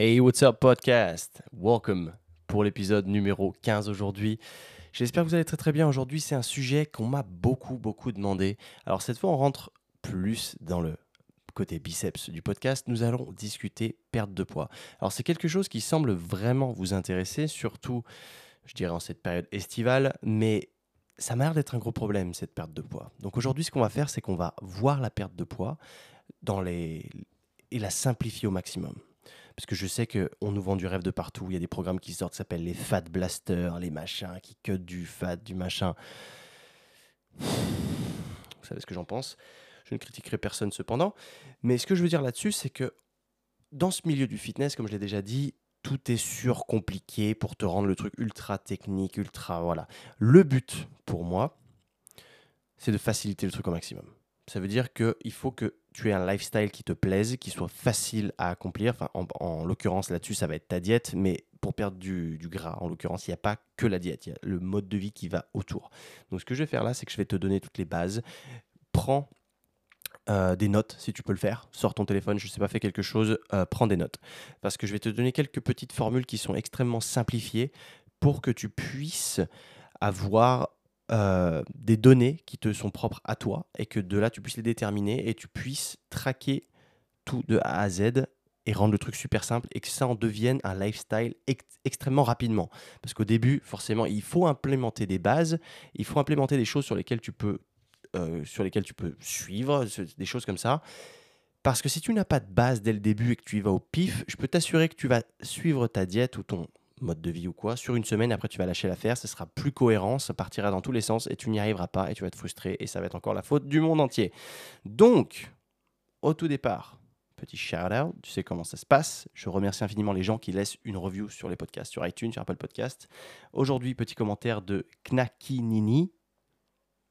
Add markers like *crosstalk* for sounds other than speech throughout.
Hey, what's up podcast? Welcome pour l'épisode numéro 15 aujourd'hui. J'espère que vous allez très très bien. Aujourd'hui, c'est un sujet qu'on m'a beaucoup beaucoup demandé. Alors cette fois, on rentre plus dans le côté biceps du podcast. Nous allons discuter perte de poids. Alors c'est quelque chose qui semble vraiment vous intéresser, surtout, je dirais, en cette période estivale, mais ça m'a l'air d'être un gros problème, cette perte de poids. Donc aujourd'hui, ce qu'on va faire, c'est qu'on va voir la perte de poids dans les... et la simplifier au maximum. Parce que je sais qu'on nous vend du rêve de partout. Il y a des programmes qui sortent qui s'appellent les Fat Blasters, les machins, qui cut du fat, du machin. Vous savez ce que j'en pense. Je ne critiquerai personne cependant. Mais ce que je veux dire là-dessus, c'est que dans ce milieu du fitness, comme je l'ai déjà dit, tout est surcompliqué pour te rendre le truc ultra technique, ultra. Voilà. Le but, pour moi, c'est de faciliter le truc au maximum. Ça veut dire qu'il faut que tu aies un lifestyle qui te plaise, qui soit facile à accomplir. Enfin, en, l'occurrence, là-dessus, ça va être ta diète, mais pour perdre du, gras, en l'occurrence, il n'y a pas que la diète, il y a le mode de vie qui va autour. Donc, ce que je vais faire là, c'est que je vais te donner toutes les bases. Prends euh, des notes si tu peux le faire. Sors ton téléphone, je ne sais pas, fais quelque chose, euh, prends des notes. Parce que je vais te donner quelques petites formules qui sont extrêmement simplifiées pour que tu puisses avoir euh, des données qui te sont propres à toi et que de là tu puisses les déterminer et tu puisses traquer tout de A à Z et rendre le truc super simple et que ça en devienne un lifestyle extrêmement rapidement. Parce qu'au début, forcément, il faut implémenter des bases, il faut implémenter des choses sur lesquelles tu peux, euh, sur lesquelles tu peux suivre, des choses comme ça. Parce que si tu n'as pas de base dès le début et que tu y vas au pif, je peux t'assurer que tu vas suivre ta diète ou ton, mode de vie ou quoi, sur une semaine, après tu vas lâcher l'affaire, ce sera plus cohérent, ça partira dans tous les sens et tu n'y arriveras pas et tu vas être frustré et ça va être encore la faute du monde entier. Donc, au tout départ, petit shout out, tu sais comment ça se passe. Je remercie infiniment les gens qui laissent une review sur les podcasts, sur iTunes, sur Apple Podcast. Aujourd'hui, petit commentaire de Knakinini.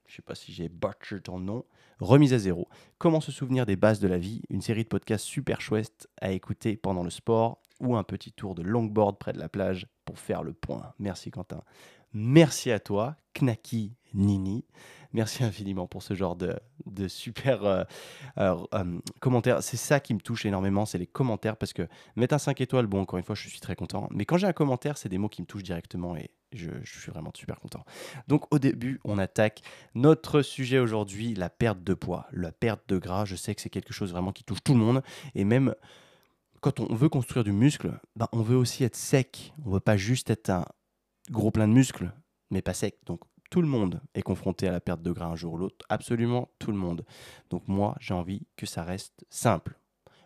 Je sais pas si j'ai butchered ton nom. Remise à zéro. Comment se souvenir des bases de la vie? Une série de podcasts super chouette à écouter pendant le sport ou un petit tour de longboard près de la plage pour faire le point. Merci Quentin. Merci à toi, Knaki Nini. Merci infiniment pour ce genre de, super euh, euh, commentaires. C'est ça qui me touche énormément, c'est les commentaires, parce que mettre un 5 étoiles, bon, encore une fois, je suis très content. Mais quand j'ai un commentaire, c'est des mots qui me touchent directement et je, je, suis vraiment super content. Donc au début, on attaque notre sujet aujourd'hui, la perte de poids, la perte de gras. Je sais que c'est quelque chose vraiment qui touche tout le monde et même quand on veut construire du muscle, bah, on veut aussi être sec. On veut pas juste être un gros plein de muscles, mais pas sec. Donc tout le monde est confronté à la perte de gras un jour ou l'autre. Absolument tout le monde. Donc moi, j'ai envie que ça reste simple.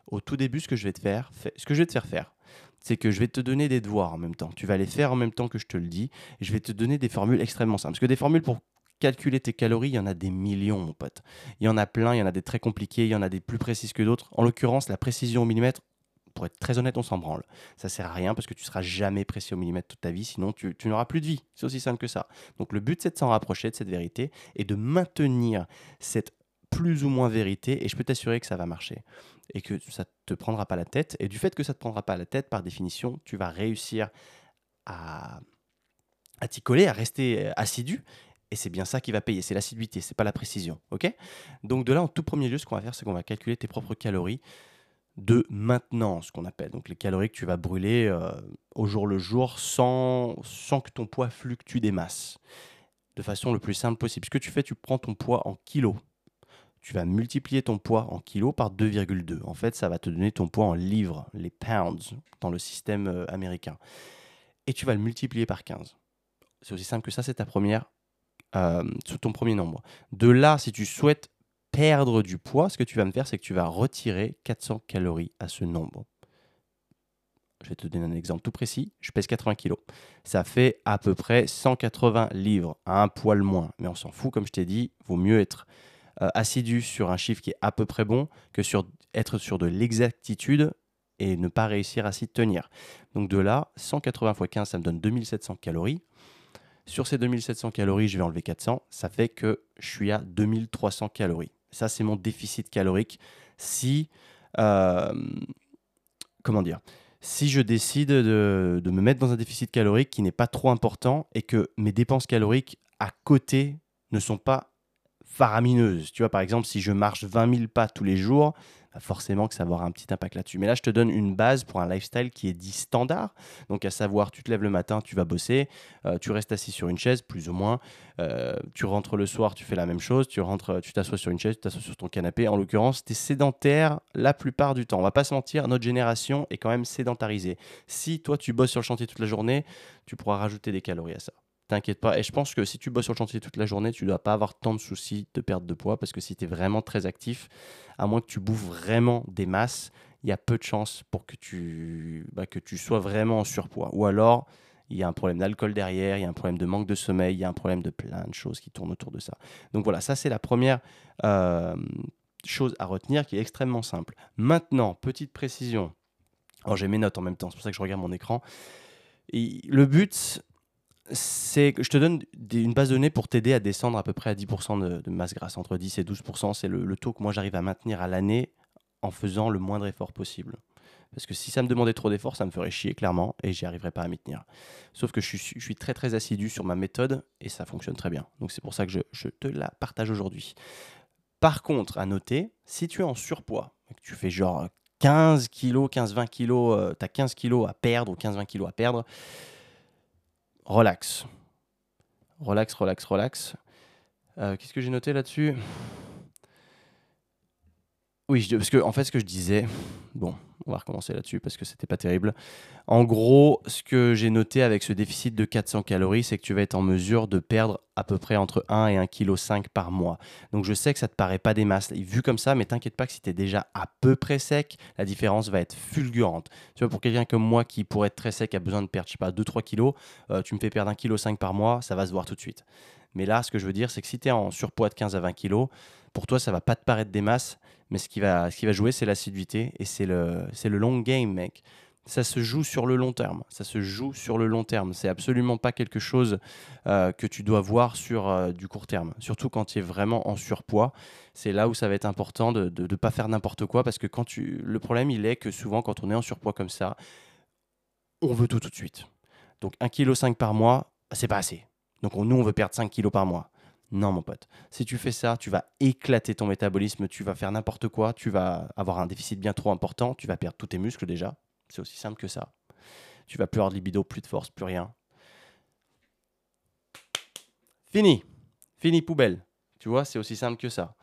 Au tout début, ce que je vais te faire, ce que je vais te faire faire, c'est que je vais te donner des devoirs en même temps. Tu vas les faire en même temps que je te le dis. Et je vais te donner des formules extrêmement simples. Parce que des formules pour calculer tes calories, il y en a des millions, mon pote. Il y en a plein, il y en a des très compliquées, il y en a des plus précises que d'autres. En l'occurrence, la précision au millimètre, pour être très honnête, on s'en branle. Ça sert à rien parce que tu seras jamais précis au millimètre toute ta vie, sinon tu, n'auras plus de vie. C'est aussi simple que ça. Donc le but, c'est de s'en rapprocher de cette vérité et de maintenir cette plus ou moins vérité et je peux t'assurer que ça va marcher et que ça te prendra pas la tête. Et du fait que ça te prendra pas la tête, par définition, tu vas réussir à, à t'y coller, à rester assidu et c'est bien ça qui va payer, c'est l'assiduité, c'est pas la précision, ok? Donc de là, en tout premier lieu, ce qu'on va faire, c'est qu'on va calculer tes propres calories de maintenance, qu'on appelle. Donc les calories que tu vas brûler euh, au jour le jour sans, sans que ton poids fluctue des masses. De façon le plus simple possible. Ce que tu fais, tu prends ton poids en kilos. Tu vas multiplier ton poids en kilos par 2,2. En fait, ça va te donner ton poids en livres, les pounds, dans le système euh, américain. Et tu vas le multiplier par 15. C'est aussi simple que ça, c'est ta première, euh, ton premier nombre. De là, si tu souhaites perdre du poids, ce que tu vas me faire, c'est que tu vas retirer 400 calories à ce nombre. Je vais te donner un exemple tout précis. Je pèse 80 kg. Ça fait à peu près 180 livres, à un poil moins. Mais on s'en fout, comme je t'ai dit, vaut mieux être euh, assidu sur un chiffre qui est à peu près bon que sur être sur de l'exactitude et ne pas réussir à s'y tenir. Donc de là, 180 x 15, ça me donne 2700 calories. Sur ces 2700 calories, je vais enlever 400. Ça fait que je suis à 2300 calories. Ça, c'est mon déficit calorique. Si, euh, comment dire, si je décide de, me mettre dans un déficit calorique qui n'est pas trop important et que mes dépenses caloriques à côté ne sont pas faramineuses. Tu vois, par exemple, si je marche 20 000 pas tous les jours, bah, forcément que ça va avoir un petit impact là-dessus. Mais là, je te donne une base pour un lifestyle qui est dit standard. Donc, à savoir, tu te lèves le matin, tu vas bosser, euh, tu restes assis sur une chaise, plus ou moins. Euh, tu rentres le soir, tu fais la même chose. Tu rentres, tu t'assois sur une chaise, tu t'assois sur ton canapé. En l'occurrence, tu es sédentaire la plupart du temps. On va pas se mentir, notre génération est quand même sédentarisée. Si toi, tu bosses sur le chantier toute la journée, tu pourras rajouter des calories à ça. T'inquiète pas. Et je pense que si tu bosses sur le chantier toute la journée, tu ne dois pas avoir tant de soucis de perte de poids parce que si tu es vraiment très actif, à moins que tu bouffes vraiment des masses, il y a peu de chances pour que tu, bah, que tu sois vraiment en surpoids. Ou alors, il y a un problème d'alcool derrière, il y a un problème de manque de sommeil, il y a un problème de plein de choses qui tournent autour de ça. Donc voilà, ça c'est la première euh, chose à retenir qui est extrêmement simple. Maintenant, petite précision. Alors j'ai mes notes en même temps, c'est pour ça que je regarde mon écran. Le but, c'est que je te donne une base de données pour t'aider à descendre à peu près à 10% de, masse grasse. Entre 10 et 12%, c'est le, taux que moi j'arrive à maintenir à l'année en faisant le moindre effort possible. Parce que si ça me demandait trop d'efforts, ça me ferait chier clairement et j'y arriverais pas à m'y tenir. Sauf que je suis, très très assidu sur ma méthode et ça fonctionne très bien. Donc c'est pour ça que je, te la partage aujourd'hui. Par contre, à noter, si tu es en surpoids, que tu fais genre 15 kilos, 15-20 kilos, tu as 15 kilos à perdre ou 15-20 kilos à perdre, relax. Relax, relax, relax. Euh, qu'est-ce que j'ai noté là-dessus? Oui, parce que en fait, ce que je disais, bon, on va recommencer là-dessus parce que c'était pas terrible. En gros, ce que j'ai noté avec ce déficit de 400 calories, c'est que tu vas être en mesure de perdre à peu près entre 1 et 1,5 kg par mois. Donc je sais que ça te paraît pas des masses vu comme ça, mais t'inquiète pas que si tu es déjà à peu près sec, la différence va être fulgurante. Tu vois, pour quelqu'un comme moi qui pourrait être très sec, a besoin de perdre, je sais pas, 2-3 kg, euh, tu me fais perdre 1,5 kg par mois, ça va se voir tout de suite. Mais là, ce que je veux dire, c'est que si tu es en surpoids de 15 à 20 kg, pour toi, ça va pas te paraître des masses, mais ce qui va, ce qui va jouer, c'est l'assiduité et c'est le, le long game, mec. Ça se joue sur le long terme. Ça se joue sur le long terme. C'est absolument pas quelque chose euh, que tu dois voir sur euh, du court terme. Surtout quand tu es vraiment en surpoids. C'est là où ça va être important de ne pas faire n'importe quoi parce que quand tu... le problème, il est que souvent, quand on est en surpoids comme ça, on veut tout tout de suite. Donc 1,5 kg par mois, c'est pas assez. Donc nous, on veut perdre 5 kg par mois. Non, mon pote. Si tu fais ça, tu vas éclater ton métabolisme, tu vas faire n'importe quoi, tu vas avoir un déficit bien trop important, tu vas perdre tous tes muscles déjà. C'est aussi simple que ça. Tu vas plus avoir de libido, plus de force, plus rien. Fini. Fini poubelle. Tu vois, c'est aussi simple que ça.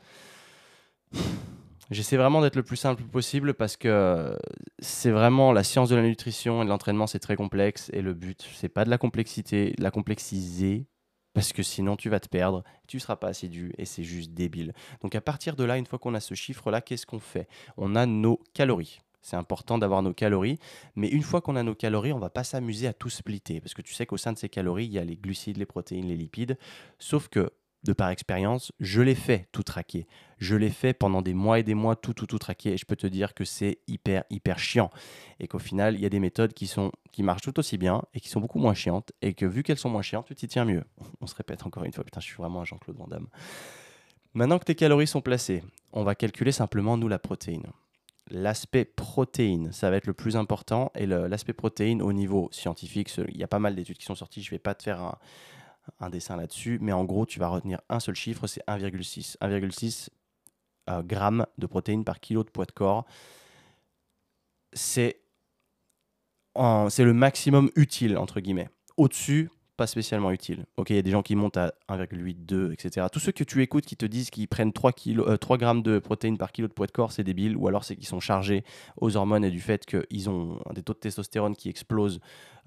J'essaie vraiment d'être le plus simple possible parce que c'est vraiment la science de la nutrition et de l'entraînement, c'est très complexe et le but, c'est pas de la complexité, de la complexiser, parce que sinon tu vas te perdre, tu ne seras pas assidu et c'est juste débile. Donc à partir de là, une fois qu'on a ce chiffre-là, qu'est-ce qu'on fait? On a nos calories. C'est important d'avoir nos calories, mais une fois qu'on a nos calories, on va pas s'amuser à tout splitter, parce que tu sais qu'au sein de ces calories, il y a les glucides, les protéines, les lipides, sauf que de par expérience, je l'ai fait tout traquer. Je l'ai fait pendant des mois et des mois tout tout tout traquer et je peux te dire que c'est hyper hyper chiant et qu'au final, il y a des méthodes qui marchent tout aussi bien et qui sont beaucoup moins chiantes et que vu qu'elles sont moins chiantes, tu t'y tiens mieux. *laughs* On se répète encore une fois, putain, je suis vraiment un Jean-Claude Van Damme. Maintenant que tes calories sont placées, on va calculer simplement nous la protéine. L'aspect protéine, ça va être le plus important. Et l'aspect protéine au niveau scientifique, il y a pas mal d'études qui sont sorties. Je vais pas te faire un, un dessin là-dessus, mais en gros, tu vas retenir un seul chiffre, c'est 1,6. 1,6 euh, grammes de protéines par kilo de poids de corps. C'est le maximum utile, entre guillemets. Au-dessus, pas spécialement utile. Ok, il y a des gens qui montent à 1,8, 2, etc. Tous ceux que tu écoutes qui te disent qu'ils prennent 3, kilo, 3 euh, grammes de protéines par kilo de poids de corps, c'est débile. Ou alors c'est qu'ils sont chargés aux hormones et du fait qu'ils ont des taux de testostérone qui explosent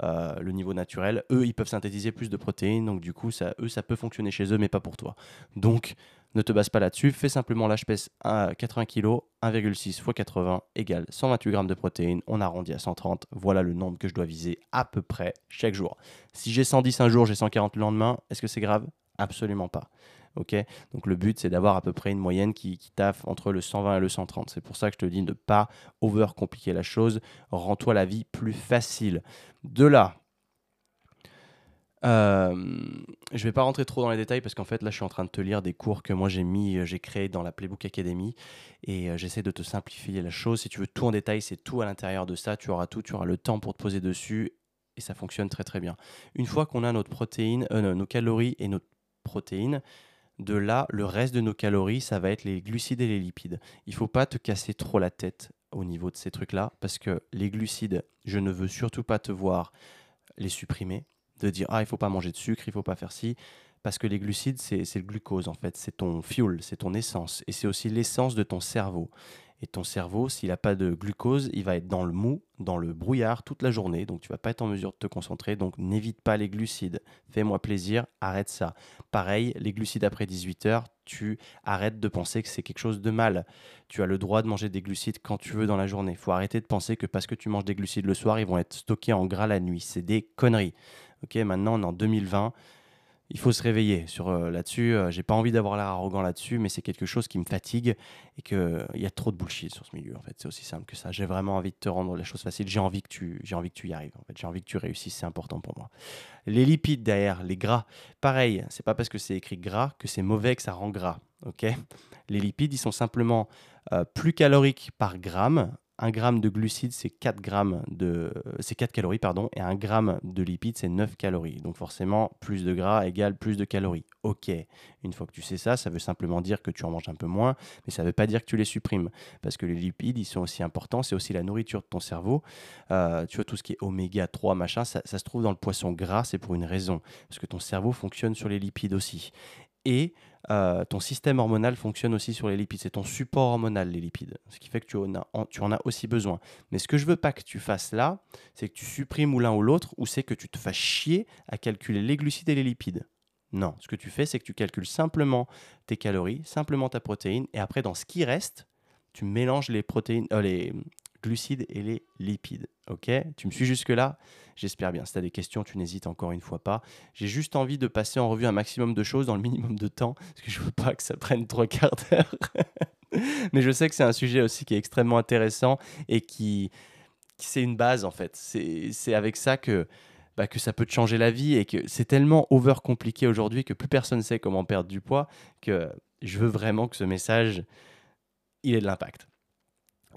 euh, le niveau naturel. Eux, ils peuvent synthétiser plus de protéines, donc du coup, ça, eux, ça peut fonctionner chez eux, mais pas pour toi. Donc, ne te base pas là-dessus, fais simplement pèse à 80 kg, 1,6 x 80 égale 128 g de protéines, on arrondit à 130, voilà le nombre que je dois viser à peu près chaque jour. Si j'ai 110 un jour, j'ai 140 le lendemain, est-ce que c'est grave? Absolument pas. Ok? Donc le but, c'est d'avoir à peu près une moyenne qui, taffe entre le 120 et le 130. C'est pour ça que je te dis ne pas over compliquer la chose. Rends-toi la vie plus facile. De là, euh, je vais pas rentrer trop dans les détails parce qu'en fait là je suis en train de te lire des cours que moi j'ai mis, euh, j'ai créé dans la Playbook Academy et euh, j'essaie de te simplifier la chose. Si tu veux tout en détail, c'est tout à l'intérieur de ça. Tu auras tout, tu auras le temps pour te poser dessus et ça fonctionne très très bien. Une fois qu'on a notre protéine, nos calories et notre protéines, de là, le reste de nos calories, ça va être les glucides et les lipides. Il faut pas te casser trop la tête au niveau de ces trucs-là, parce que les glucides, je ne veux surtout pas te voir les supprimer, de dire ah il faut pas manger de sucre, il faut pas faire ci, parce que les glucides c'est le glucose en fait, c'est ton fuel, c'est ton essence, et c'est aussi l'essence de ton cerveau. Et ton cerveau, s'il n'a pas de glucose, il va être dans le mou, dans le brouillard toute la journée. Donc tu vas pas être en mesure de te concentrer. Donc n'évite pas les glucides. Fais-moi plaisir, arrête ça. Pareil, les glucides après 18 heures, tu arrêtes de penser que c'est quelque chose de mal. Tu as le droit de manger des glucides quand tu veux dans la journée. Il faut arrêter de penser que parce que tu manges des glucides le soir, ils vont être stockés en gras la nuit. C'est des conneries. Ok, maintenant on est en 2020 il faut se réveiller sur euh, là-dessus. Euh, j'ai pas envie d'avoir l'air arrogant là-dessus, mais c'est quelque chose qui me fatigue et que euh, il y a trop de bullshit sur ce milieu. En fait, c'est aussi simple que ça. J'ai vraiment envie de te rendre la chose facile. J'ai envie que tu, j'ai envie que tu y arrives. En fait, j'ai envie que tu réussisses. C'est important pour moi. Les lipides derrière, les gras. Pareil, c'est pas parce que c'est écrit gras que c'est mauvais que ça rend gras. Ok? Les lipides, ils sont simplement plus caloriques par gramme 1 gramme de glucides, c'est 4, grammes de, c'est 4 calories, pardon, et 1 gramme de lipides, c'est 9 calories. Donc forcément, plus de gras égale plus de calories. Ok, une fois que tu sais ça, ça veut simplement dire que tu en manges un peu moins, mais ça ne veut pas dire que tu les supprimes. Parce que les lipides, ils sont aussi importants, c'est aussi la nourriture de ton cerveau. Euh, tu vois, tout ce qui est oméga 3, machin, ça, ça se trouve dans le poisson gras, c'est pour une raison. Parce que ton cerveau fonctionne sur les lipides aussi et euh, ton système hormonal fonctionne aussi sur les lipides. C'est ton support hormonal, les lipides. Ce qui fait que tu en, as, aussi besoin. Mais ce que je veux pas que tu fasses là, c'est que tu supprimes ou l'un ou l'autre, ou c'est que tu te fasses chier à calculer les glucides et les lipides. Non, ce que tu fais, c'est que tu calcules simplement tes calories, simplement ta protéine, et après, dans ce qui reste, tu mélanges les protéines, euh, glucides et les lipides. Ok? Tu me suis jusque-là? J'espère bien. Si tu as des questions, tu n'hésites encore une fois pas. J'ai juste envie de passer en revue un maximum de choses dans le minimum de temps, parce que je ne veux pas que ça prenne trois quarts d'heure. *laughs* Mais je sais que c'est un sujet aussi qui est extrêmement intéressant et qui, c'est une base en fait. C'est avec ça que, bah, que ça peut te changer la vie et que c'est tellement over compliqué aujourd'hui que plus personne ne sait comment perdre du poids que je veux vraiment que ce message, il ait de l'impact.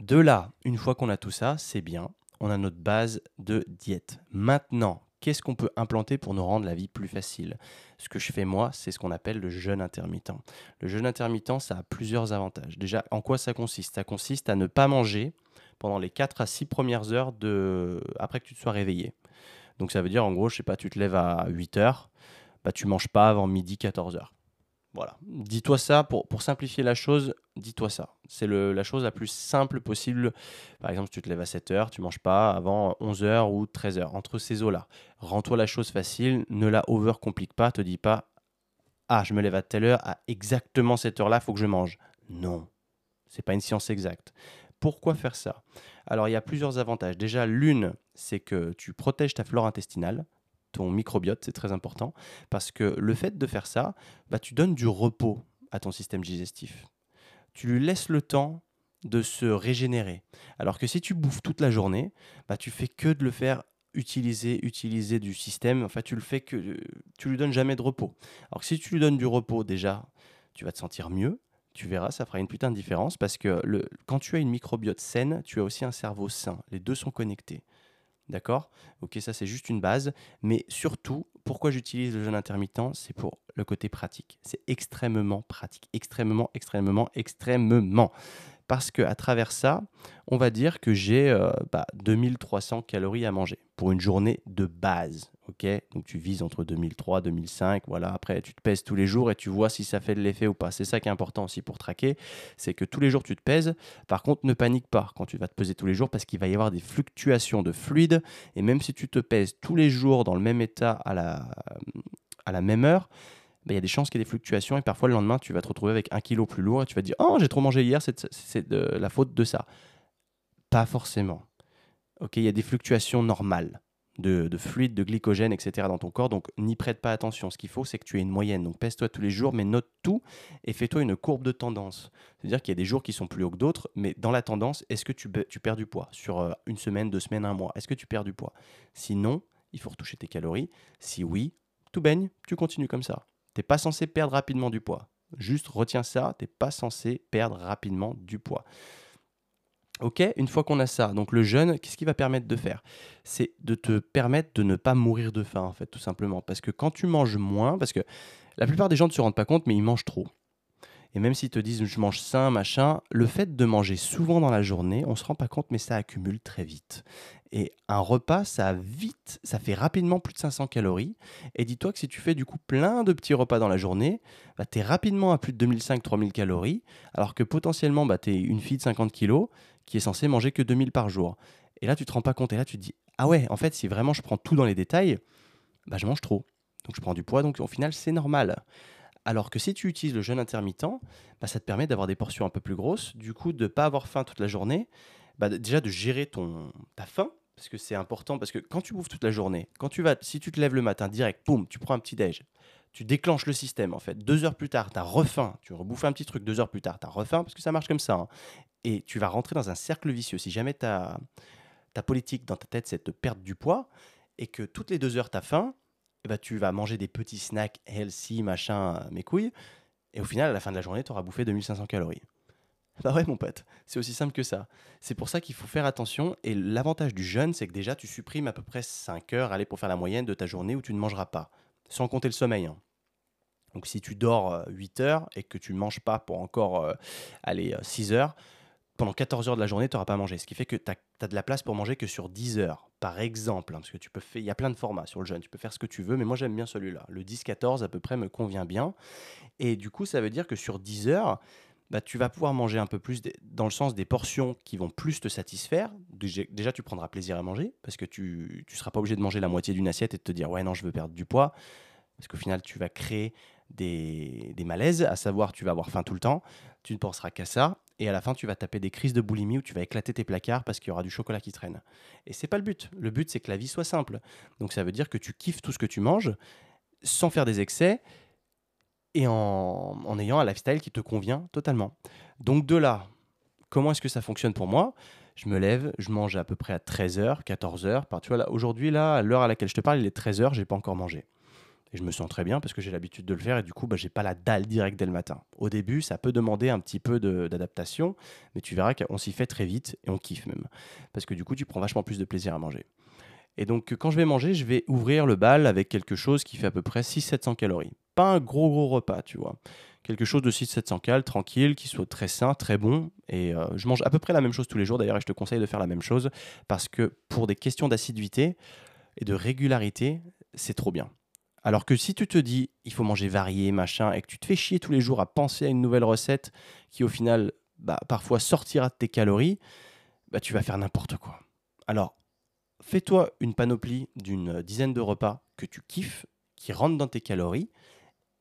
De là, une fois qu'on a tout ça, c'est bien, on a notre base de diète. Maintenant, qu'est-ce qu'on peut implanter pour nous rendre la vie plus facile? Ce que je fais moi, c'est ce qu'on appelle le jeûne intermittent. Le jeûne intermittent, ça a plusieurs avantages. Déjà, en quoi ça consiste? Ça consiste à ne pas manger pendant les 4 à 6 premières heures de... après que tu te sois réveillé. Donc ça veut dire en gros, je sais pas, tu te lèves à 8 heures, bah tu manges pas avant midi 14 heures. Voilà. Dis-toi ça, pour, simplifier la chose, dis-toi ça. C'est la chose la plus simple possible. Par exemple, tu te lèves à 7h, tu manges pas avant 11h ou 13h, entre ces eaux-là. Rends-toi la chose facile, ne la over-complique pas, te dis pas Ah, je me lève à telle heure, à exactement cette heure-là, faut que je mange. Non, c'est pas une science exacte. Pourquoi faire ça? Alors, il y a plusieurs avantages. Déjà, l'une, c'est que tu protèges ta flore intestinale ton microbiote, c'est très important, parce que le fait de faire ça, bah, tu donnes du repos à ton système digestif. Tu lui laisses le temps de se régénérer. Alors que si tu bouffes toute la journée, bah, tu fais que de le faire utiliser, utiliser du système. Enfin, tu le fais que tu lui donnes jamais de repos. Alors que si tu lui donnes du repos, déjà, tu vas te sentir mieux. Tu verras, ça fera une putain de différence parce que le, quand tu as une microbiote saine, tu as aussi un cerveau sain. Les deux sont connectés. D'accord? Ok, ça c'est juste une base. Mais surtout, pourquoi j'utilise le jeûne intermittent? C'est pour le côté pratique. C'est extrêmement pratique. Extrêmement, extrêmement, extrêmement. Parce qu'à travers ça, on va dire que j'ai euh, bah, 2300 calories à manger pour une journée de base. Ok Donc tu vises entre 2003 2005. Voilà. Après, tu te pèses tous les jours et tu vois si ça fait de l'effet ou pas. C'est ça qui est important aussi pour traquer. C'est que tous les jours, tu te pèses. Par contre, ne panique pas quand tu vas te peser tous les jours parce qu'il va y avoir des fluctuations de fluide. Et même si tu te pèses tous les jours dans le même état à la, à la même heure, bah, il y a des chances qu'il y ait des fluctuations et parfois le lendemain, tu vas te retrouver avec un kilo plus lourd et tu vas te dire Oh, j'ai trop mangé hier, c'est la faute de ça. Pas forcément. Ok, il y a des fluctuations normales de, de, fluide, de glycogène, etc. dans ton corps, donc n'y prête pas attention. Ce qu'il faut, c'est que tu aies une moyenne. Donc pèse-toi tous les jours, mais note tout et fais-toi une courbe de tendance. C'est-à-dire qu'il y a des jours qui sont plus hauts que d'autres, mais dans la tendance, est-ce que tu, tu, perds du poids sur euh, une semaine, deux semaines, un mois? Est-ce que tu perds du poids? Sinon, il faut retoucher tes calories. Si oui, tout baigne, tu continues comme ça. T'es pas censé perdre rapidement du poids. Juste retiens ça, t'es pas censé perdre rapidement du poids. Ok, une fois qu'on a ça, donc le jeûne, qu'est-ce qu'il va permettre de faire? C'est de te permettre de ne pas mourir de faim, en fait, tout simplement. Parce que quand tu manges moins, parce que La plupart des gens ne se rendent pas compte, mais ils mangent trop. Et même s'ils te disent je mange sain, machin, le fait de manger souvent dans la journée, on se rend pas compte, mais ça accumule très vite. Et un repas, ça vite, ça fait rapidement plus de 500 calories. Et dis-toi que si tu fais du coup plein de petits repas dans la journée, bah, tu es rapidement à plus de 2500-3000 calories, alors que potentiellement, bah, tu es une fille de 50 kilos qui est censée manger que 2000 par jour. Et là, tu te rends pas compte. Et là, tu te dis, ah ouais, en fait, si vraiment je prends tout dans les détails, bah, je mange trop. Donc je prends du poids, donc au final, c'est normal. Alors que si tu utilises le jeûne intermittent, bah, ça te permet d'avoir des portions un peu plus grosses, du coup de ne pas avoir faim toute la journée, bah, déjà de gérer ton, ta faim, parce que c'est important, parce que quand tu bouffes toute la journée, quand tu vas, si tu te lèves le matin direct, boum, tu prends un petit déj, tu déclenches le système en fait. Deux heures plus tard, tu as refaim, tu rebouffes un petit truc, deux heures plus tard, tu as refaim, parce que ça marche comme ça. Hein. Et tu vas rentrer dans un cercle vicieux. Si jamais ta, ta politique dans ta tête, c'est de perdre du poids, et que toutes les deux heures, tu as faim, eh ben, tu vas manger des petits snacks healthy, machin, euh, mes couilles, et au final, à la fin de la journée, tu auras bouffé 2500 calories. *laughs* Bah ouais, mon pote, c'est aussi simple que ça. C'est pour ça qu'il faut faire attention, et l'avantage du jeûne, c'est que déjà, tu supprimes à peu près 5 heures, allez, pour faire la moyenne de ta journée où tu ne mangeras pas, sans compter le sommeil. Hein. Donc si tu dors 8 euh, heures et que tu ne manges pas pour encore, euh, aller 6 heures, pendant 14 heures de la journée, tu n'auras pas mangé. Ce qui fait que tu as, de la place pour manger que sur 10 heures, par exemple. Hein, parce que tu peux faire, il y a plein de formats sur le jeûne, tu peux faire ce que tu veux, mais moi j'aime bien celui-là. Le 10-14 à peu près me convient bien. Et du coup, ça veut dire que sur 10 heures, bah, tu vas pouvoir manger un peu plus dans le sens des portions qui vont plus te satisfaire. Déjà, tu prendras plaisir à manger parce que tu ne seras pas obligé de manger la moitié d'une assiette et de te dire ouais non, je veux perdre du poids. Parce qu'au final, tu vas créer des, des malaises, à savoir tu vas avoir faim tout le temps, tu ne penseras qu'à ça et à la fin tu vas taper des crises de boulimie où tu vas éclater tes placards parce qu'il y aura du chocolat qui traîne. Et c'est pas le but. Le but c'est que la vie soit simple. Donc ça veut dire que tu kiffes tout ce que tu manges sans faire des excès et en, en ayant un lifestyle qui te convient totalement. Donc de là, comment est-ce que ça fonctionne pour moi? Je me lève, je mange à peu près à 13h, 14h. Tu vois, là, aujourd'hui, là, à l'heure à laquelle je te parle, il est 13h, j'ai pas encore mangé. Et je me sens très bien parce que j'ai l'habitude de le faire et du coup, bah, j'ai pas la dalle directe dès le matin. Au début, ça peut demander un petit peu d'adaptation, mais tu verras qu'on s'y fait très vite et on kiffe même. Parce que du coup, tu prends vachement plus de plaisir à manger. Et donc, quand je vais manger, je vais ouvrir le bal avec quelque chose qui fait à peu près 600-700 calories. Pas un gros gros repas, tu vois. Quelque chose de 600-700 calories, tranquille, qui soit très sain, très bon. Et euh, je mange à peu près la même chose tous les jours d'ailleurs, je te conseille de faire la même chose parce que pour des questions d'assiduité et de régularité, c'est trop bien. Alors que si tu te dis, il faut manger varié, machin, et que tu te fais chier tous les jours à penser à une nouvelle recette qui au final, bah, parfois sortira de tes calories, bah, tu vas faire n'importe quoi. Alors, fais-toi une panoplie d'une dizaine de repas que tu kiffes, qui rentrent dans tes calories,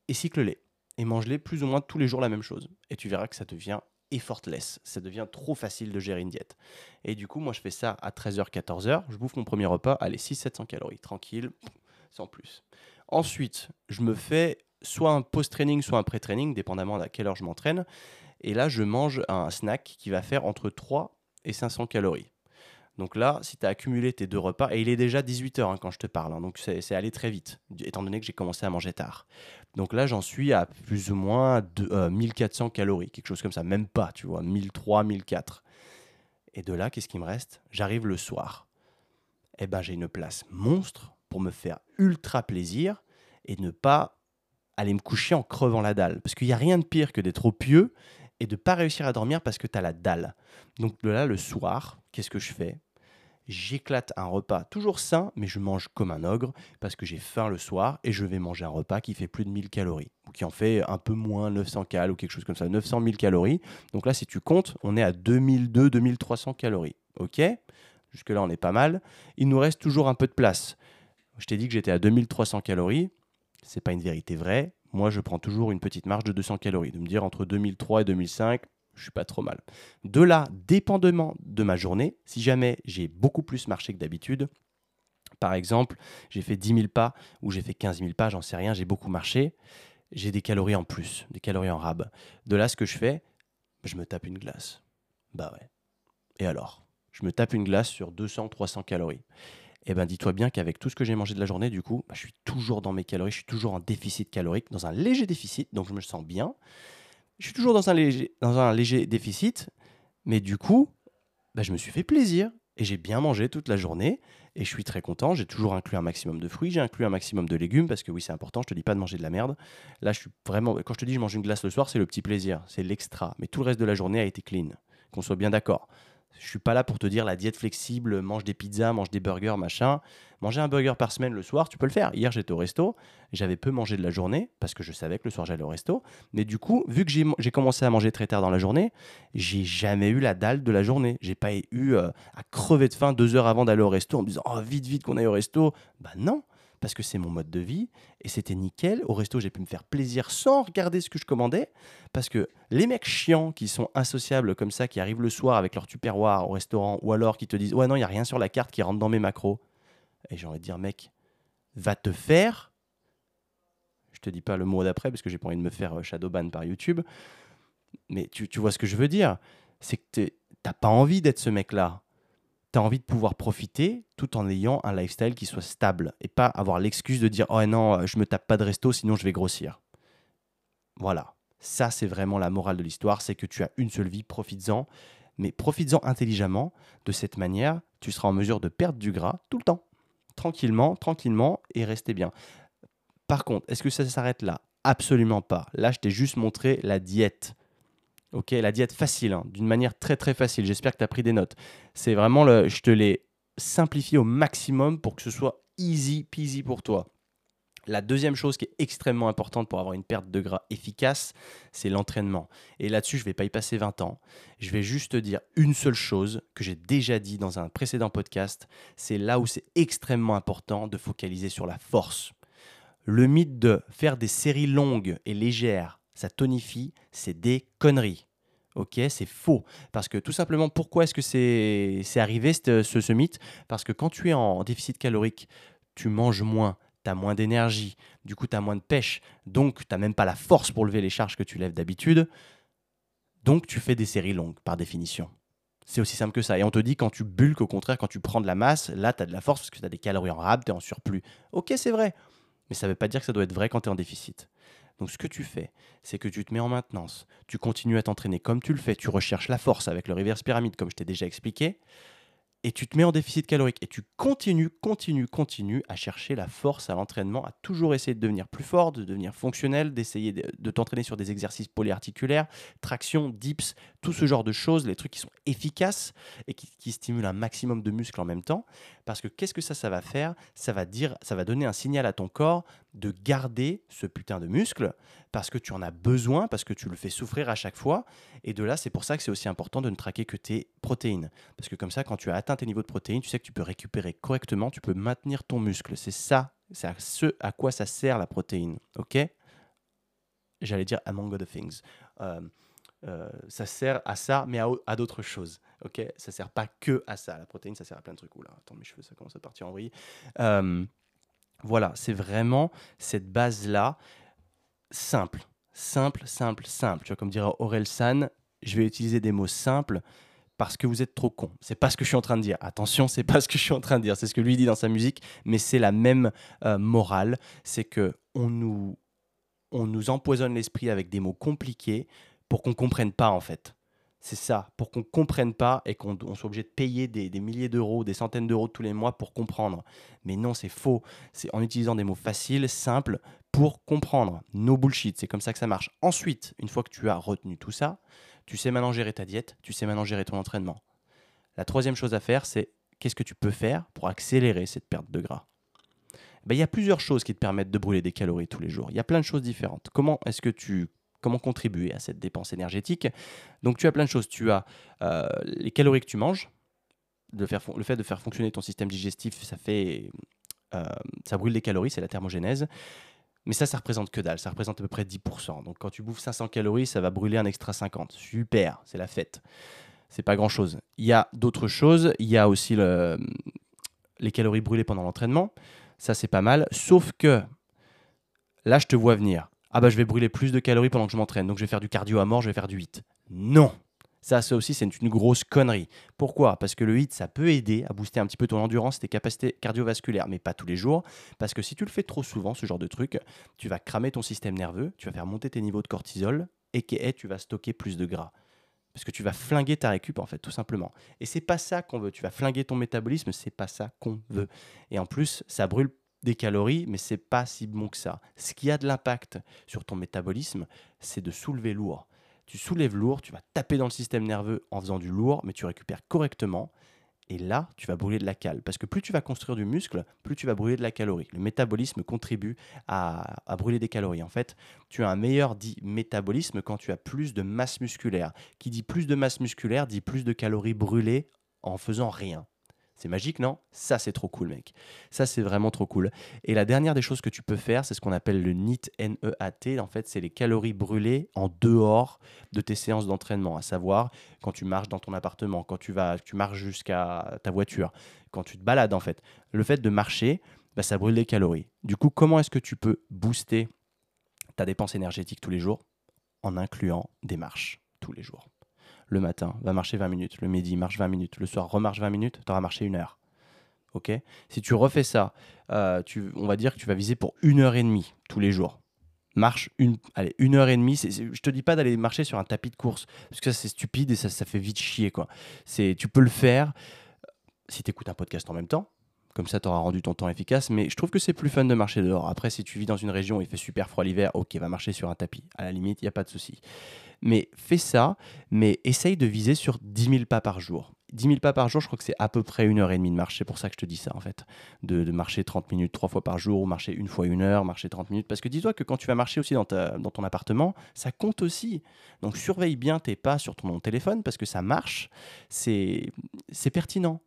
et cycle-les. Et mange-les plus ou moins tous les jours la même chose. Et tu verras que ça devient effortless. Ça devient trop facile de gérer une diète. Et du coup, moi, je fais ça à 13h, 14h. Je bouffe mon premier repas. Allez, 600-700 calories. Tranquille, sans plus. Ensuite, je me fais soit un post-training, soit un pré-training, dépendamment à quelle heure je m'entraîne. Et là, je mange un snack qui va faire entre 3 et 500 calories. Donc là, si tu as accumulé tes deux repas, et il est déjà 18h hein, quand je te parle, hein, donc c'est allé très vite, étant donné que j'ai commencé à manger tard. Donc là, j'en suis à plus ou moins de, 1400 euh, calories, quelque chose comme ça, même pas, tu vois, 1300, 1400. Et de là, qu'est-ce qui me reste? J'arrive le soir. Eh ben, j'ai une place monstre me faire ultra plaisir et ne pas aller me coucher en crevant la dalle. Parce qu'il n'y a rien de pire que d'être trop pieux et de pas réussir à dormir parce que tu as la dalle. Donc là, le soir, qu'est-ce que je fais? J'éclate un repas toujours sain, mais je mange comme un ogre parce que j'ai faim le soir et je vais manger un repas qui fait plus de 1000 calories ou qui en fait un peu moins 900 cal ou quelque chose comme ça, 900 000 calories. Donc là, si tu comptes, on est à 2200-2300 calories. Ok? Jusque-là, on est pas mal. Il nous reste toujours un peu de place. Je t'ai dit que j'étais à 2300 calories. C'est pas une vérité vraie. Moi, je prends toujours une petite marge de 200 calories. De me dire entre 2003 et 2005, je suis pas trop mal. De là, dépendamment de ma journée, si jamais j'ai beaucoup plus marché que d'habitude, par exemple, j'ai fait 10 000 pas ou j'ai fait 15 000 pas, j'en sais rien, j'ai beaucoup marché, j'ai des calories en plus, des calories en rab. De là, ce que je fais, je me tape une glace. Bah ouais. Et alors? Je me tape une glace sur 200-300 calories eh ben dis-toi bien qu'avec tout ce que j'ai mangé de la journée, du coup, bah, je suis toujours dans mes calories, je suis toujours en déficit calorique, dans un léger déficit, donc je me sens bien. Je suis toujours dans un léger, déficit, mais du coup, bah, je me suis fait plaisir. et j'ai bien mangé toute la journée et je suis très content. J'ai toujours inclus un maximum de fruits, j'ai inclus un maximum de légumes parce que oui, c'est important. Je te dis pas de manger de la merde. Là, je suis vraiment. Quand je te dis je mange une glace le soir, c'est le petit plaisir, c'est l'extra. Mais tout le reste de la journée a été clean. Qu'on soit bien d'accord. Je suis pas là pour te dire la diète flexible, mange des pizzas, mange des burgers, machin. Manger un burger par semaine le soir, tu peux le faire. Hier, j'étais au resto, j'avais peu mangé de la journée parce que je savais que le soir j'allais au resto. Mais du coup, vu que j'ai commencé à manger très tard dans la journée, j'ai jamais eu la dalle de la journée. J'ai pas eu euh, à crever de faim deux heures avant d'aller au resto en me disant oh vite vite qu'on aille au resto. Bah non, parce que c'est mon mode de vie et c'était nickel. Au resto, j'ai pu me faire plaisir sans regarder ce que je commandais parce que les mecs chiants qui sont insociables comme ça, qui arrivent le soir avec leur tupperware au restaurant ou alors qui te disent Ouais, non, il n'y a rien sur la carte qui rentre dans mes macros. Et j'ai envie de dire Mec, va te faire. Je te dis pas le mot d'après parce que j'ai pas envie de me faire euh, shadowban par YouTube. Mais tu, tu vois ce que je veux dire C'est que t'as pas envie d'être ce mec-là tu envie de pouvoir profiter tout en ayant un lifestyle qui soit stable et pas avoir l'excuse de dire oh non, euh, je me tape pas de resto sinon je vais grossir. Voilà, ça c'est vraiment la morale de l'histoire, c'est que tu as une seule vie, profites-en, mais profites-en intelligemment. De cette manière, tu seras en mesure de perdre du gras tout le temps, tranquillement, tranquillement et rester bien. Par contre, est-ce que ça s'arrête là? Absolument pas. Là, je t'ai juste montré la diète. Ok, la diète facile, hein, d'une manière très très facile. J'espère que tu as pris des notes. C'est vraiment le, je te l'ai simplifié au maximum pour que ce soit easy peasy pour toi. La deuxième chose qui est extrêmement importante pour avoir une perte de gras efficace, c'est l'entraînement. Et là-dessus, je ne vais pas y passer 20 ans. Je vais juste te dire une seule chose que j'ai déjà dit dans un précédent podcast. C'est là où c'est extrêmement important de focaliser sur la force. Le mythe de faire des séries longues et légères ça tonifie, c'est des conneries. Ok, c'est faux. Parce que tout simplement, pourquoi est-ce que c'est arrivé ce, ce, mythe? Parce que quand tu es en déficit calorique, tu manges moins, tu as moins d'énergie, du coup tu as moins de pêche, donc tu n'as même pas la force pour lever les charges que tu lèves d'habitude. Donc tu fais des séries longues, par définition. C'est aussi simple que ça. Et on te dit quand tu bulques, au contraire, quand tu prends de la masse, là tu as de la force parce que tu as des calories en rab, tu es en surplus. Ok, c'est vrai. Mais ça ne veut pas dire que ça doit être vrai quand tu es en déficit. Donc ce que tu fais, c'est que tu te mets en maintenance, tu continues à t'entraîner comme tu le fais, tu recherches la force avec le reverse pyramide comme je t'ai déjà expliqué, et tu te mets en déficit calorique. Et tu continues, continues, continues à chercher la force à l'entraînement, à toujours essayer de devenir plus fort, de devenir fonctionnel, d'essayer de, t'entraîner sur des exercices polyarticulaires, traction, dips, tout ce genre de choses, les trucs qui sont efficaces et qui, qui stimulent un maximum de muscles en même temps. Parce que qu'est-ce que ça, ça va faire? Ça va dire, ça va donner un signal à ton corps de garder ce putain de muscle parce que tu en as besoin, parce que tu le fais souffrir à chaque fois. Et de là, c'est pour ça que c'est aussi important de ne traquer que tes protéines. Parce que comme ça, quand tu as atteint tes niveaux de protéines, tu sais que tu peux récupérer correctement, tu peux maintenir ton muscle. C'est ça, c'est ce à quoi ça sert la protéine. Ok? J'allais dire among other things. Euh, euh, ça sert à ça, mais à, d'autres choses. Ok, ça sert pas que à ça. La protéine, ça sert à plein de trucs. Oula, attends, mes cheveux, ça commence à partir en vrille. Euh, voilà, c'est vraiment cette base-là, simple, simple, simple, simple. Tu vois, comme dirait Aurel San, je vais utiliser des mots simples parce que vous êtes trop con. C'est pas ce que je suis en train de dire. Attention, c'est pas ce que je suis en train de dire. C'est ce que lui dit dans sa musique, mais c'est la même euh, morale. C'est que on nous, on nous empoisonne l'esprit avec des mots compliqués pour qu'on comprenne pas en fait. C'est ça, pour qu'on comprenne pas et qu'on soit obligé de payer des, milliers d'euros, des centaines d'euros tous les mois pour comprendre. Mais non, c'est faux. C'est en utilisant des mots faciles, simples, pour comprendre. No bullshit, c'est comme ça que ça marche. Ensuite, une fois que tu as retenu tout ça, tu sais maintenant gérer ta diète, tu sais maintenant gérer ton entraînement. La troisième chose à faire, c'est qu'est-ce que tu peux faire pour accélérer cette perte de gras? Ben, Il y a plusieurs choses qui te permettent de brûler des calories tous les jours. Il y a plein de choses différentes. Comment est-ce que tu comment contribuer à cette dépense énergétique. Donc tu as plein de choses. Tu as euh, les calories que tu manges, le fait de faire fonctionner ton système digestif, ça fait, euh, ça brûle des calories, c'est la thermogénèse. Mais ça, ça représente que dalle, ça représente à peu près 10%. Donc quand tu bouffes 500 calories, ça va brûler un extra 50. Super, c'est la fête. C'est pas grand chose. Il y a d'autres choses. Il y a aussi le, les calories brûlées pendant l'entraînement. Ça, c'est pas mal. Sauf que là, je te vois venir ah bah je vais brûler plus de calories pendant que je m'entraîne, donc je vais faire du cardio à mort, je vais faire du HIIT. Non ça, ça aussi, c'est une grosse connerie. Pourquoi? Parce que le HIIT, ça peut aider à booster un petit peu ton endurance, tes capacités cardiovasculaires, mais pas tous les jours. Parce que si tu le fais trop souvent, ce genre de truc, tu vas cramer ton système nerveux, tu vas faire monter tes niveaux de cortisol, et tu vas stocker plus de gras. Parce que tu vas flinguer ta récup, en fait, tout simplement. Et c'est pas ça qu'on veut. Tu vas flinguer ton métabolisme, c'est pas ça qu'on veut. Et en plus, ça brûle des calories, mais c'est pas si bon que ça. Ce qui a de l'impact sur ton métabolisme, c'est de soulever lourd. Tu soulèves lourd, tu vas taper dans le système nerveux en faisant du lourd, mais tu récupères correctement. Et là, tu vas brûler de la cale. Parce que plus tu vas construire du muscle, plus tu vas brûler de la calorie. Le métabolisme contribue à, brûler des calories. En fait, tu as un meilleur dit métabolisme quand tu as plus de masse musculaire. Qui dit plus de masse musculaire dit plus de calories brûlées en faisant rien. C'est magique, non? Ça, c'est trop cool, mec. Ça, c'est vraiment trop cool. Et la dernière des choses que tu peux faire, c'est ce qu'on appelle le NEAT, N-E-A-T. En fait, c'est les calories brûlées en dehors de tes séances d'entraînement, à savoir quand tu marches dans ton appartement, quand tu vas, tu marches jusqu'à ta voiture, quand tu te balades, en fait. Le fait de marcher, bah, ça brûle des calories. Du coup, comment est-ce que tu peux booster ta dépense énergétique tous les jours? En incluant des marches tous les jours le matin, va marcher 20 minutes, le midi, marche 20 minutes, le soir, remarche 20 minutes, tu auras marché une heure. Ok? Si tu refais ça, euh, tu, on va dire que tu vas viser pour une heure et demie tous les jours. Marche une, allez, une heure et demie. je te dis pas d'aller marcher sur un tapis de course, parce que ça c'est stupide et ça, ça fait vite chier. quoi. Tu peux le faire euh, si tu écoutes un podcast en même temps. Comme ça, tu auras rendu ton temps efficace. Mais je trouve que c'est plus fun de marcher dehors. Après, si tu vis dans une région où il fait super froid l'hiver, ok, va marcher sur un tapis. À la limite, il n'y a pas de souci. Mais fais ça, mais essaye de viser sur 10 000 pas par jour. 10 000 pas par jour, je crois que c'est à peu près une heure et demie de marche. C'est pour ça que je te dis ça, en fait. De, marcher 30 minutes trois fois par jour, ou marcher une fois une heure, marcher 30 minutes. Parce que dis-toi que quand tu vas marcher aussi dans, dans ton appartement, ça compte aussi. Donc surveille bien tes pas sur ton téléphone, parce que ça marche. C'est pertinent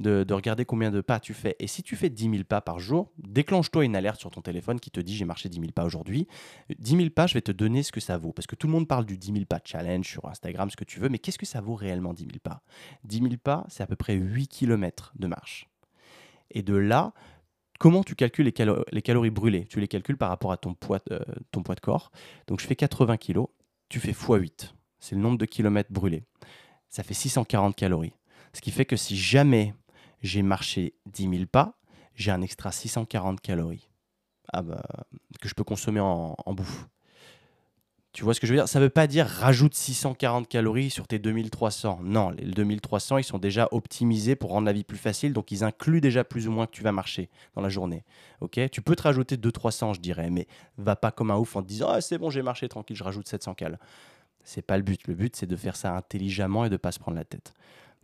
de, regarder combien de pas tu fais. Et si tu fais 10 000 pas par jour, déclenche-toi une alerte sur ton téléphone qui te dit j'ai marché 10 000 pas aujourd'hui. 10 000 pas, je vais te donner ce que ça vaut. Parce que tout le monde parle du 10 000 pas challenge sur Instagram, ce que tu veux, mais qu'est-ce que ça vaut réellement 10 000 pas? 10 000 pas, c'est à peu près 8 km de marche. Et de là, comment tu calcules les, calories brûlées? Tu les calcules par rapport à ton poids, euh, ton poids de corps. Donc je fais 80 kg, tu fais x8. C'est le nombre de kilomètres brûlés. Ça fait 640 calories. Ce qui fait que si jamais j'ai marché 10 000 pas, j'ai un extra 640 calories ah bah, que je peux consommer en, bouffe. Tu vois ce que je veux dire? Ça ne veut pas dire rajoute 640 calories sur tes 2300. Non, les 2300, ils sont déjà optimisés pour rendre la vie plus facile, donc ils incluent déjà plus ou moins que tu vas marcher dans la journée. Ok? Tu peux te rajouter 200-300, je dirais, mais va pas comme un ouf en te disant ah, c'est bon, j'ai marché tranquille, je rajoute 700 cal. C'est pas le but. Le but, c'est de faire ça intelligemment et de pas se prendre la tête.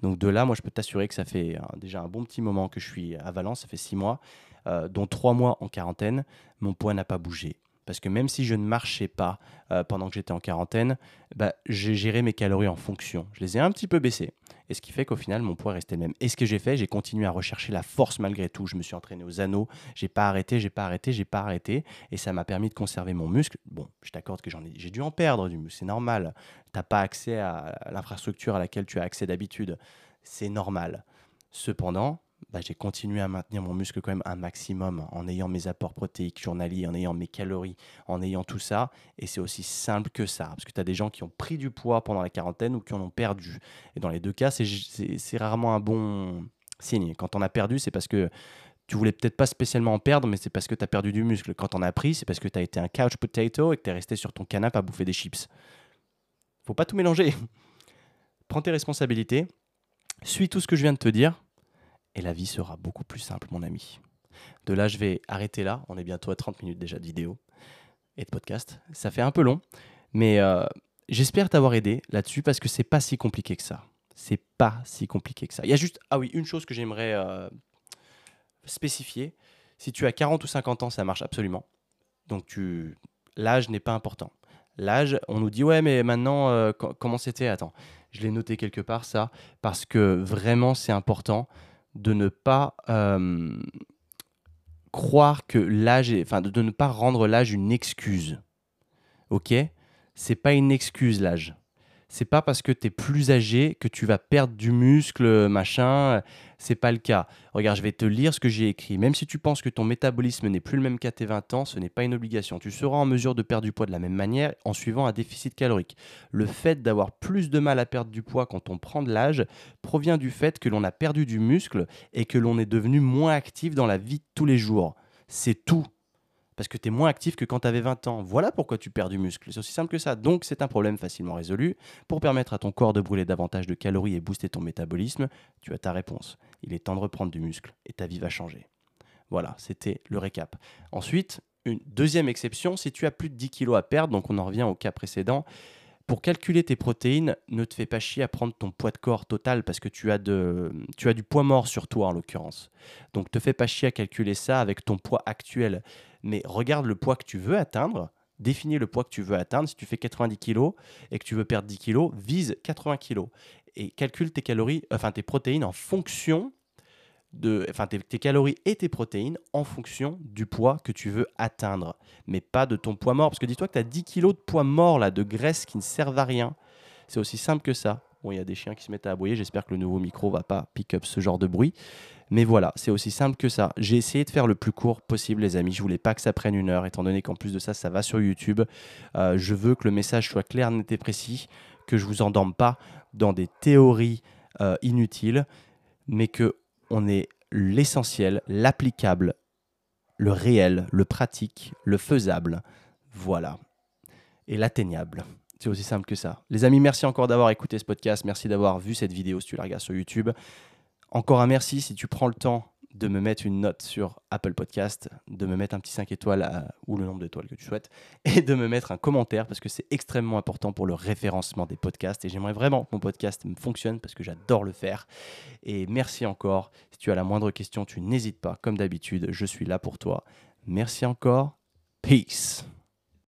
Donc de là, moi, je peux t'assurer que ça fait déjà un bon petit moment que je suis à Valence, ça fait six mois, euh, dont trois mois en quarantaine. Mon poids n'a pas bougé. Parce que même si je ne marchais pas euh, pendant que j'étais en quarantaine, bah, j'ai géré mes calories en fonction. Je les ai un petit peu baissées. Et ce qui fait qu'au final, mon poids restait le même. Et ce que j'ai fait, j'ai continué à rechercher la force malgré tout. Je me suis entraîné aux anneaux. J'ai pas arrêté, j'ai pas arrêté, j'ai pas arrêté. Et ça m'a permis de conserver mon muscle. Bon, je t'accorde que j'en ai, j'ai dû en perdre du muscle. C'est normal. T'as pas accès à l'infrastructure à laquelle tu as accès d'habitude. C'est normal. Cependant, bah, j'ai continué à maintenir mon muscle quand même un maximum en ayant mes apports protéiques journaliers, en ayant mes calories, en ayant tout ça. Et c'est aussi simple que ça. Parce que tu as des gens qui ont pris du poids pendant la quarantaine ou qui en ont perdu. Et dans les deux cas, c'est rarement un bon signe. Quand on a perdu, c'est parce que tu voulais peut-être pas spécialement en perdre, mais c'est parce que tu as perdu du muscle. Quand on a pris, c'est parce que tu as été un couch potato et que tu es resté sur ton canapé à bouffer des chips. Faut pas tout mélanger. *laughs* Prends tes responsabilités, suis tout ce que je viens de te dire et la vie sera beaucoup plus simple, mon ami. De là, je vais arrêter là. On est bientôt à 30 minutes déjà de vidéo et de podcast. Ça fait un peu long, mais euh, j'espère t'avoir aidé là-dessus parce que c'est pas si compliqué que ça. C'est pas si compliqué que ça. Il y a juste, ah oui, une chose que j'aimerais euh, spécifier. Si tu as 40 ou 50 ans, ça marche absolument. Donc tu, l'âge n'est pas important. L'âge, on nous dit ouais, mais maintenant, euh, comment c'était? Attends, je l'ai noté quelque part ça, parce que vraiment c'est important de ne pas euh, croire que l'âge, enfin de, ne pas rendre l'âge une excuse. Ok? C'est pas une excuse l'âge c'est pas parce que tu es plus âgé que tu vas perdre du muscle, machin. C'est pas le cas. Regarde, je vais te lire ce que j'ai écrit. Même si tu penses que ton métabolisme n'est plus le même qu'à tes 20 ans, ce n'est pas une obligation. Tu seras en mesure de perdre du poids de la même manière en suivant un déficit calorique. Le fait d'avoir plus de mal à perdre du poids quand on prend de l'âge provient du fait que l'on a perdu du muscle et que l'on est devenu moins actif dans la vie de tous les jours. C'est tout. Parce que tu es moins actif que quand tu avais 20 ans. Voilà pourquoi tu perds du muscle. C'est aussi simple que ça. Donc c'est un problème facilement résolu. Pour permettre à ton corps de brûler davantage de calories et booster ton métabolisme, tu as ta réponse. Il est temps de reprendre du muscle et ta vie va changer. Voilà, c'était le récap. Ensuite, une deuxième exception, si tu as plus de 10 kg à perdre, donc on en revient au cas précédent, pour calculer tes protéines, ne te fais pas chier à prendre ton poids de corps total parce que tu as, de, tu as du poids mort sur toi en l'occurrence. Donc te fais pas chier à calculer ça avec ton poids actuel. Mais regarde le poids que tu veux atteindre, définis le poids que tu veux atteindre. Si tu fais 90 kg et que tu veux perdre 10 kg, vise 80 kg. Et calcule tes calories, enfin tes protéines en fonction de, enfin tes, calories et tes protéines en fonction du poids que tu veux atteindre, mais pas de ton poids mort. Parce que dis-toi que tu as 10 kilos de poids mort là, de graisse qui ne servent à rien. C'est aussi simple que ça. Bon, il y a des chiens qui se mettent à aboyer. J'espère que le nouveau micro va pas pick up ce genre de bruit. Mais voilà, c'est aussi simple que ça. J'ai essayé de faire le plus court possible, les amis. Je voulais pas que ça prenne une heure, étant donné qu'en plus de ça, ça va sur YouTube. Euh, je veux que le message soit clair, net et précis, que je vous endorme pas dans des théories euh, inutiles, mais que on est l'essentiel, l'applicable, le réel, le pratique, le faisable. Voilà. Et l'atteignable. C'est aussi simple que ça. Les amis, merci encore d'avoir écouté ce podcast. Merci d'avoir vu cette vidéo si tu la regardes sur YouTube. Encore un merci si tu prends le temps de me mettre une note sur Apple Podcast, de me mettre un petit 5 étoiles ou le nombre d'étoiles que tu souhaites, *laughs* et de me mettre un commentaire parce que c'est extrêmement important pour le référencement des podcasts. Et j'aimerais vraiment que mon podcast fonctionne parce que j'adore le faire. Et merci encore. Si tu as la moindre question, tu n'hésites pas. Comme d'habitude, je suis là pour toi. Merci encore. Peace.